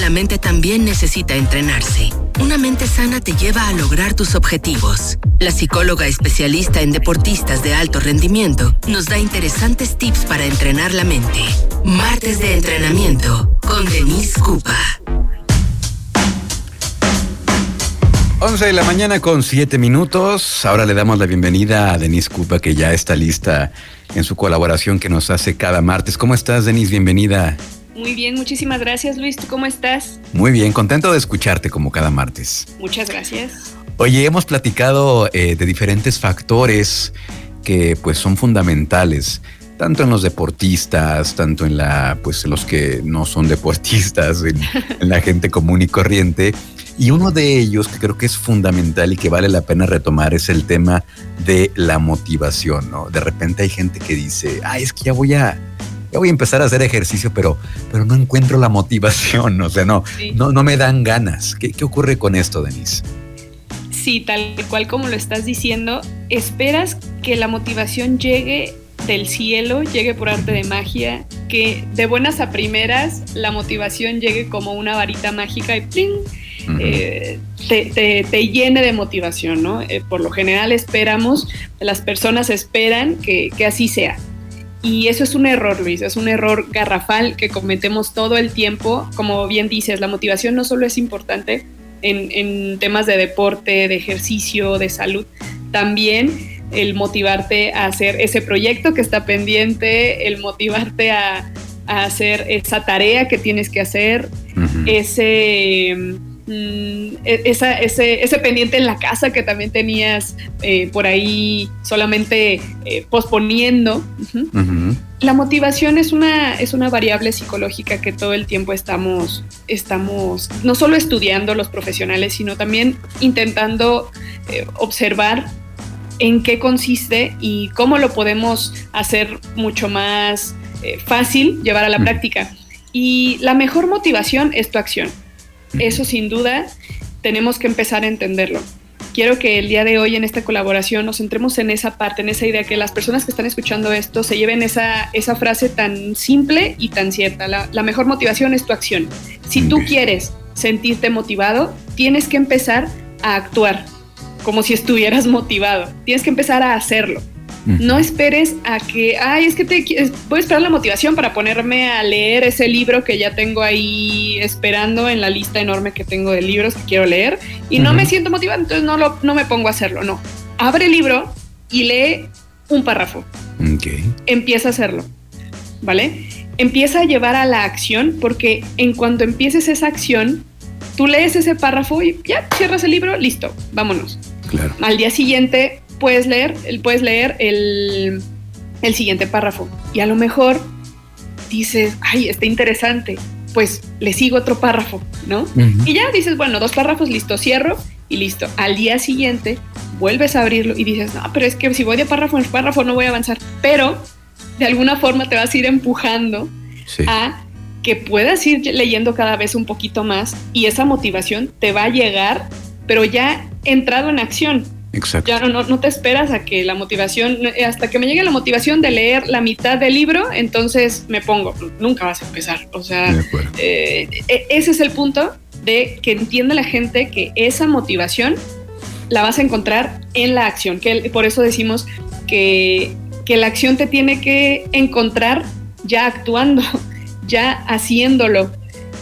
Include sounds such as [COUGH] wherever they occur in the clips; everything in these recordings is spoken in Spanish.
la mente también necesita entrenarse. Una mente sana te lleva a lograr tus objetivos. La psicóloga especialista en deportistas de alto rendimiento nos da interesantes tips para entrenar la mente. Martes de entrenamiento con Denise Cupa. 11 de la mañana con 7 minutos. Ahora le damos la bienvenida a Denise Cupa, que ya está lista en su colaboración que nos hace cada martes. ¿Cómo estás, Denise? Bienvenida. Muy bien, muchísimas gracias, Luis. ¿Tú cómo estás? Muy bien, contento de escucharte como cada martes. Muchas gracias. Oye, hemos platicado eh, de diferentes factores que pues son fundamentales tanto en los deportistas, tanto en la, pues los que no son deportistas, en, [LAUGHS] en la gente común y corriente, y uno de ellos que creo que es fundamental y que vale la pena retomar es el tema de la motivación, ¿no? De repente hay gente que dice, ay, es que ya voy a, ya voy a empezar a hacer ejercicio, pero, pero no encuentro la motivación, o sea, no, no, no me dan ganas. ¿Qué, ¿Qué ocurre con esto, Denise? Sí, tal cual como lo estás diciendo, esperas que la motivación llegue del cielo, llegue por arte de magia, que de buenas a primeras la motivación llegue como una varita mágica y ¡pling! Eh, te, llene de motivación, ¿no? Eh, por lo general esperamos, las personas esperan que, así sea. Y eso es un error, Luis, es un error garrafal que cometemos todo el tiempo. Como bien dices, la motivación no solo es importante en, en temas de deporte, de ejercicio, de salud, también el motivarte a hacer ese proyecto que está pendiente, el motivarte a, hacer esa tarea que tienes que hacer, ese Mm, e-, ese, ese, pendiente en la casa que también tenías eh, por ahí solamente eh, posponiendo. La motivación es una, es una variable psicológica que todo el tiempo estamos, estamos no solo estudiando los profesionales, sino también intentando eh, observar en qué consiste y cómo lo podemos hacer mucho más fácil llevar a la práctica. Y la mejor motivación es tu acción. Eso sin duda tenemos que empezar a entenderlo. Quiero que el día de hoy en esta colaboración nos centremos en esa parte, en esa idea, que las personas que están escuchando esto se lleven esa, esa frase tan simple y tan cierta. La, mejor motivación es tu acción. Si tú quieres sentirte motivado, tienes que empezar a actuar como si estuvieras motivado. Tienes que empezar a hacerlo. No esperes a que, ay, es que te voy a esperar la motivación para ponerme a leer ese libro que ya tengo ahí esperando en la lista enorme que tengo de libros que quiero leer y no me siento motivado, entonces no, lo, no me pongo a hacerlo. No. Abre el libro y lee un párrafo. Empieza a hacerlo. ¿Vale? Empieza a llevar a la acción porque en cuanto empieces esa acción, tú lees ese párrafo y ya cierras el libro, listo, vámonos. Claro. Al día siguiente puedes leer, puedes leer el, siguiente párrafo. Y a lo mejor dices, ay, está interesante, pues le sigo otro párrafo, ¿no? Y ya dices, bueno, dos párrafos, listo, cierro y listo. Al día siguiente vuelves a abrirlo y dices, no, pero es que si voy de párrafo en párrafo no voy a avanzar, pero de alguna forma te vas a ir empujando a que puedas ir leyendo cada vez un poquito más y esa motivación te va a llegar, pero ya entrado en acción, Exacto. Ya no, no, te esperas a que la motivación, hasta que me llegue la motivación de leer la mitad del libro, entonces me pongo, nunca vas a empezar. O sea, eh, e, ese es el punto de que entienda la gente que esa motivación la vas a encontrar en la acción, que por eso decimos que, que la acción te tiene que encontrar ya actuando, [LAUGHS] ya haciéndolo.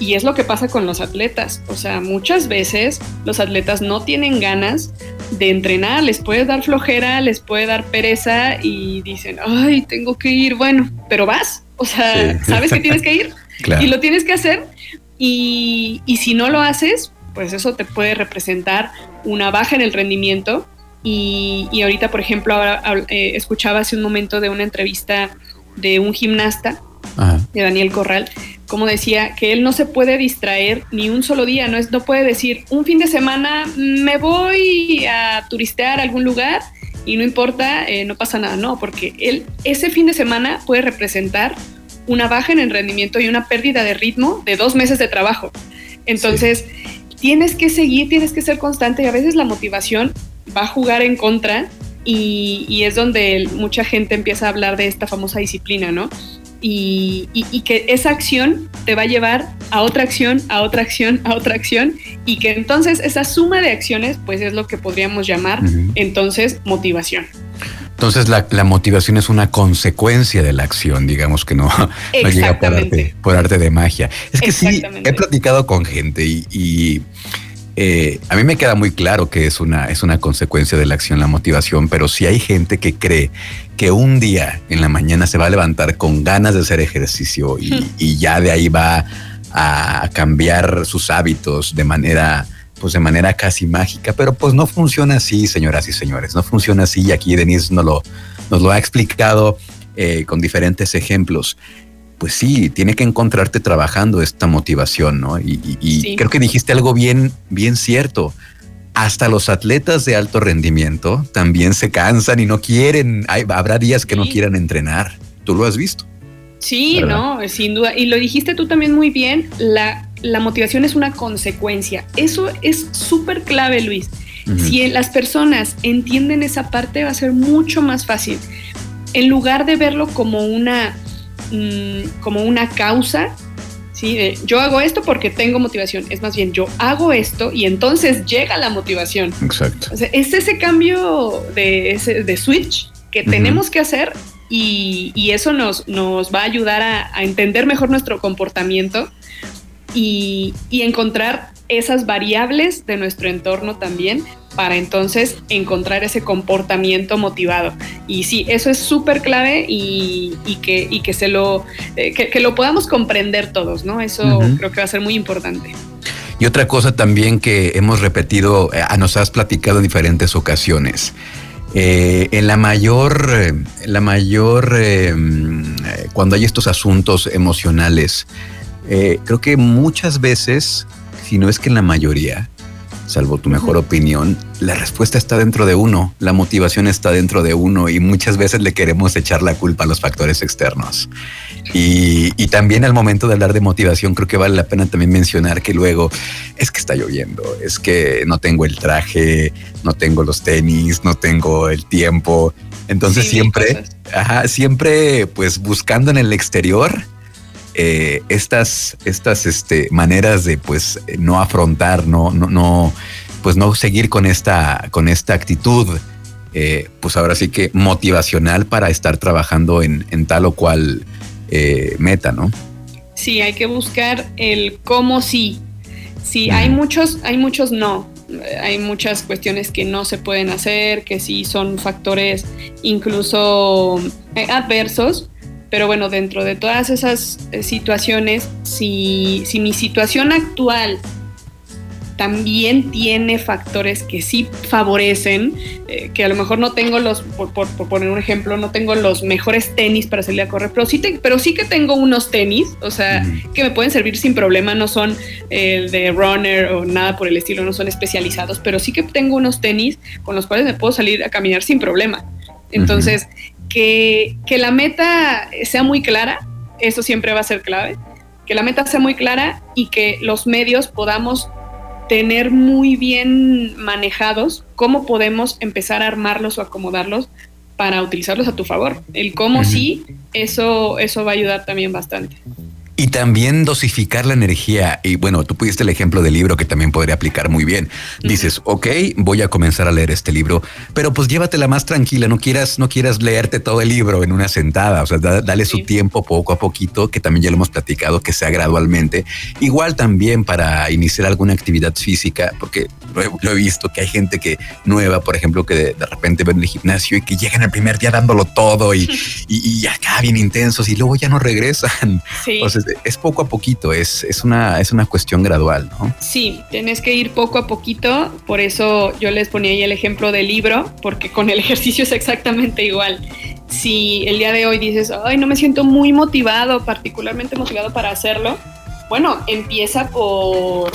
Y es lo que pasa con los atletas. O sea, muchas veces los atletas no tienen ganas de entrenar, les puede dar flojera, les puede dar pereza y dicen, ay, tengo que ir, bueno, pero vas, o sea, [LAUGHS] sabes que tienes que ir [LAUGHS] y lo tienes que hacer y, si no lo haces, pues eso te puede representar una baja en el rendimiento. Y, ahorita, por ejemplo, ahora eh, escuchaba hace un momento de una entrevista de un gimnasta, de Daniel Corral, como decía, que él no se puede distraer ni un solo día, no, es, no puede decir, un fin de semana me voy a turistear a algún lugar y no importa, eh, no pasa nada, no, porque él ese fin de semana puede representar una baja en el rendimiento y una pérdida de ritmo de dos meses de trabajo. Entonces, tienes que seguir, tienes que ser constante y a veces la motivación va a jugar en contra y, y es donde mucha gente empieza a hablar de esta famosa disciplina, ¿no? Y, que esa acción te va a llevar a otra acción, a otra acción, a otra acción y que entonces esa suma de acciones pues es lo que podríamos llamar entonces motivación. Entonces la, motivación es una consecuencia de la acción, digamos que no, [LAUGHS] llega por arte, por arte, de magia. Es que sí, he platicado con gente y eh, a mí me queda muy claro que es una, es una consecuencia de la acción, la motivación, pero si hay gente que cree que un día en la mañana se va a levantar con ganas de hacer ejercicio y, ya de ahí va a cambiar sus hábitos de manera pues de manera casi mágica, pero pues no funciona así, señoras y señores, no funciona así y aquí Denise nos lo, nos lo ha explicado eh, con diferentes ejemplos pues sí, tiene que encontrarte trabajando esta motivación, ¿no? Y, creo que dijiste algo bien, bien cierto. Hasta los atletas de alto rendimiento también se cansan y no quieren, habrá días que no quieran entrenar. ¿Tú lo has visto? Sí, no, sin duda. Y lo dijiste tú también muy bien, la, la motivación es una consecuencia. Eso es súper clave, Luis. Si las personas entienden esa parte, va a ser mucho más fácil. En lugar de verlo como una Mm, como una causa, ¿sí? yo hago esto porque tengo motivación, es más bien yo hago esto y entonces llega la motivación. Exacto. es ese cambio de, ese, de switch que tenemos que hacer y, eso nos, nos, va a ayudar a, entender mejor nuestro comportamiento y, y encontrar esas variables de nuestro entorno también para entonces encontrar ese comportamiento motivado. Y sí, eso es súper clave y, que, que, se lo, eh, que, lo podamos comprender todos, ¿no? Eso creo que va a ser muy importante. Y otra cosa también que hemos repetido, eh, nos has platicado en diferentes ocasiones. Eh, en la mayor, la mayor, cuando hay estos asuntos emocionales, creo que muchas veces, si no es que en la mayoría, salvo tu mejor opinión, la respuesta está dentro de uno, la motivación está dentro de uno y muchas veces le queremos echar la culpa a los factores externos. Y, también al momento de hablar de motivación, creo que vale la pena también mencionar que luego es que está lloviendo, es que no tengo el traje, no tengo los tenis, no tengo el tiempo. Entonces siempre, siempre pues buscando en el exterior eh, estas, estas este, maneras de pues no afrontar, no, no, no, pues no seguir con esta, con esta actitud, eh, pues ahora sí que motivacional para estar trabajando en, tal o cual eh, meta, ¿no? Sí, hay que buscar el cómo sí. Sí, hay muchos, hay muchos no. Hay muchas cuestiones que no se pueden hacer, que sí son factores incluso adversos, pero bueno, dentro de todas esas eh, situaciones, si, si mi situación actual también tiene factores que sí favorecen, eh, que a lo mejor no tengo los, por, poner un ejemplo, no tengo los mejores tenis para salir a correr, pero sí, pero sí que tengo unos tenis, o sea, que me pueden servir sin problema, no son el de runner o nada por el estilo, no son especializados, pero sí que tengo unos tenis con los cuales me puedo salir a caminar sin problema. Entonces, que, la meta sea muy clara, eso siempre va a ser clave, que la meta sea muy clara y que los medios podamos tener muy bien manejados cómo podemos empezar a armarlos o acomodarlos para utilizarlos a tu favor. El cómo sí, eso, eso va a ayudar también bastante. Y también dosificar la energía. Y bueno, tú pudiste el ejemplo del libro que también podría aplicar muy bien. Dices, ok, voy a comenzar a leer este libro, pero pues llévatela más tranquila. No quieras, no quieras leerte todo el libro en una sentada. O sea, dale su tiempo poco a poquito, que también ya lo hemos platicado, que sea gradualmente. Igual también para iniciar alguna actividad física, porque lo he, visto que hay gente que nueva, por ejemplo, que de, repente ven el gimnasio y que llegan el primer día dándolo todo [LAUGHS] y, y, acá bien intensos y luego ya no regresan. Sí es poco a poquito, es, es, una, es una cuestión gradual, ¿no? Sí, tienes que ir poco a poquito, por eso yo les ponía ahí el ejemplo del libro, porque con el [LAUGHS] ejercicio es exactamente igual. Si el día de hoy dices, ay, no me siento muy motivado, particularmente motivado para hacerlo, bueno, empieza por,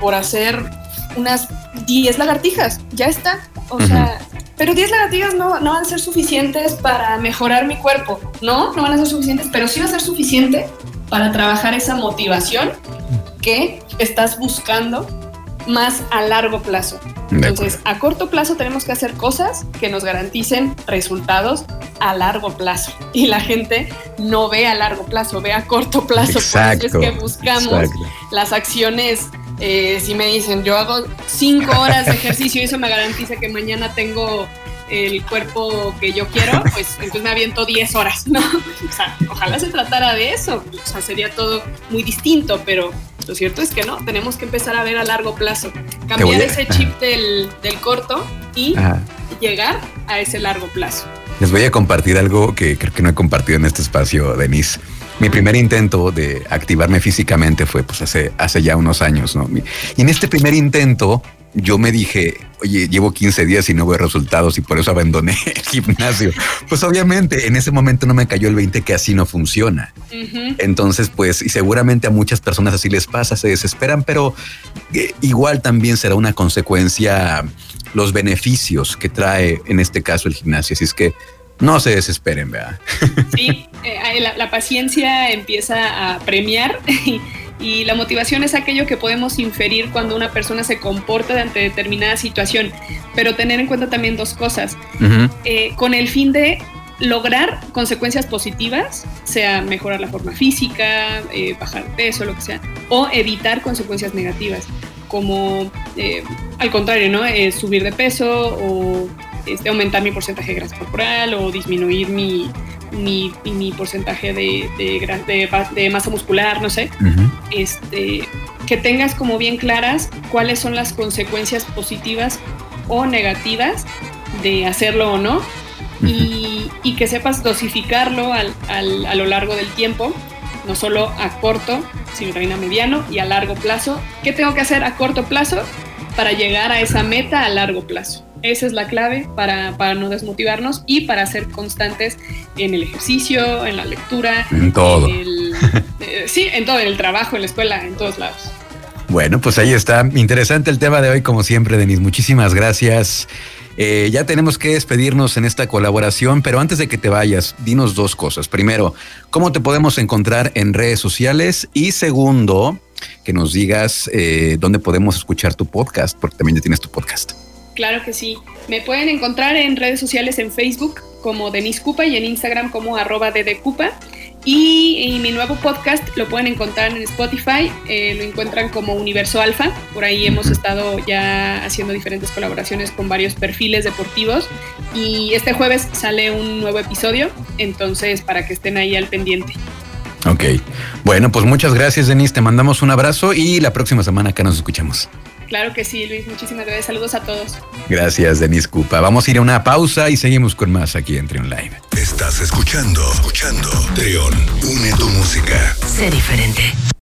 por hacer unas 10 lagartijas, ya está. O sea, pero 10 lagartijas no, no van a ser suficientes para mejorar mi cuerpo, ¿no? No van a ser suficientes, pero sí va a ser suficiente para trabajar esa motivación que estás buscando más a largo plazo. Entonces, a corto plazo tenemos que hacer cosas que nos garanticen resultados a largo plazo. Y la gente no ve a largo plazo, ve a corto plazo. Exacto, Por eso es que buscamos las acciones. Eh, si me dicen, yo hago cinco horas de [LAUGHS] ejercicio y eso me garantiza que mañana tengo el cuerpo que yo quiero, [LAUGHS] pues entonces me aviento 10 horas, ¿no? [LAUGHS] O sea, ojalá se tratara de eso, o sea, sería todo muy distinto, pero lo cierto es que no, tenemos que empezar a ver a largo plazo, cambiar ese chip del, del corto y llegar a ese largo plazo. Les voy a compartir algo que creo que no he compartido en este espacio, Denise. Mi primer intento de activarme físicamente fue pues hace, hace ya unos años, ¿no? Y en este primer intento yo me dije, oye, llevo 15 días y no veo resultados y por eso abandoné [LAUGHS] el gimnasio. Pues obviamente en ese momento no me cayó el 20 que así no funciona. Entonces, pues, y seguramente a muchas personas así les pasa, se desesperan, pero eh, igual también será una consecuencia los beneficios que trae en este caso el gimnasio. Así es que no se desesperen, ¿verdad? Sí, eh, la, la, paciencia empieza a premiar [LAUGHS] y la motivación es aquello que podemos inferir cuando una persona se comporta ante determinada situación, pero tener en cuenta también dos cosas. Eh, con el fin de lograr consecuencias positivas, sea mejorar la forma física, eh, bajar peso, lo que sea, o evitar consecuencias negativas, como eh, al contrario, ¿no? subir de peso o este, aumentar mi porcentaje de grasa corporal o disminuir mi, mi, mi porcentaje de, de, de, masa muscular, no sé, este, que tengas como bien claras cuáles son las consecuencias positivas o negativas de hacerlo o no, y, y, que sepas dosificarlo al, al, a lo largo del tiempo, no solo a corto, sino también a mediano y a largo plazo. ¿Qué tengo que hacer a corto plazo para llegar a esa meta a largo plazo? Esa es la clave para, para, no desmotivarnos y para ser constantes en el ejercicio, en la lectura. En todo. [LAUGHS] Eh, sí, en todo, en el trabajo, en la escuela, en todos lados. Bueno, pues ahí está. Interesante el tema de hoy, como siempre, Denise. Muchísimas gracias. Eh, ya tenemos que despedirnos en esta colaboración, pero antes de que te vayas, dinos dos cosas. Primero, ¿cómo te podemos encontrar en redes sociales? Y segundo, que nos digas eh, dónde podemos escuchar tu podcast, porque también ya tienes tu podcast. Claro que sí. Me pueden encontrar en redes sociales en Facebook como Denise Cupa y en Instagram como arroba ddcupa. Y, mi nuevo podcast lo pueden encontrar en Spotify, eh, lo encuentran como Universo Alfa. Por ahí hemos estado ya haciendo diferentes colaboraciones con varios perfiles deportivos. Y este jueves sale un nuevo episodio, entonces para que estén ahí al pendiente. Ok. Bueno, pues muchas gracias, Denise. Te mandamos un abrazo y la próxima semana acá nos escuchamos. Claro que sí, Luis. Muchísimas gracias. Saludos a todos. Gracias, Denis Cupa. Vamos a ir a una pausa y seguimos con más aquí en Trion Live. Estás escuchando, escuchando. Trion, une tu música. Sé diferente.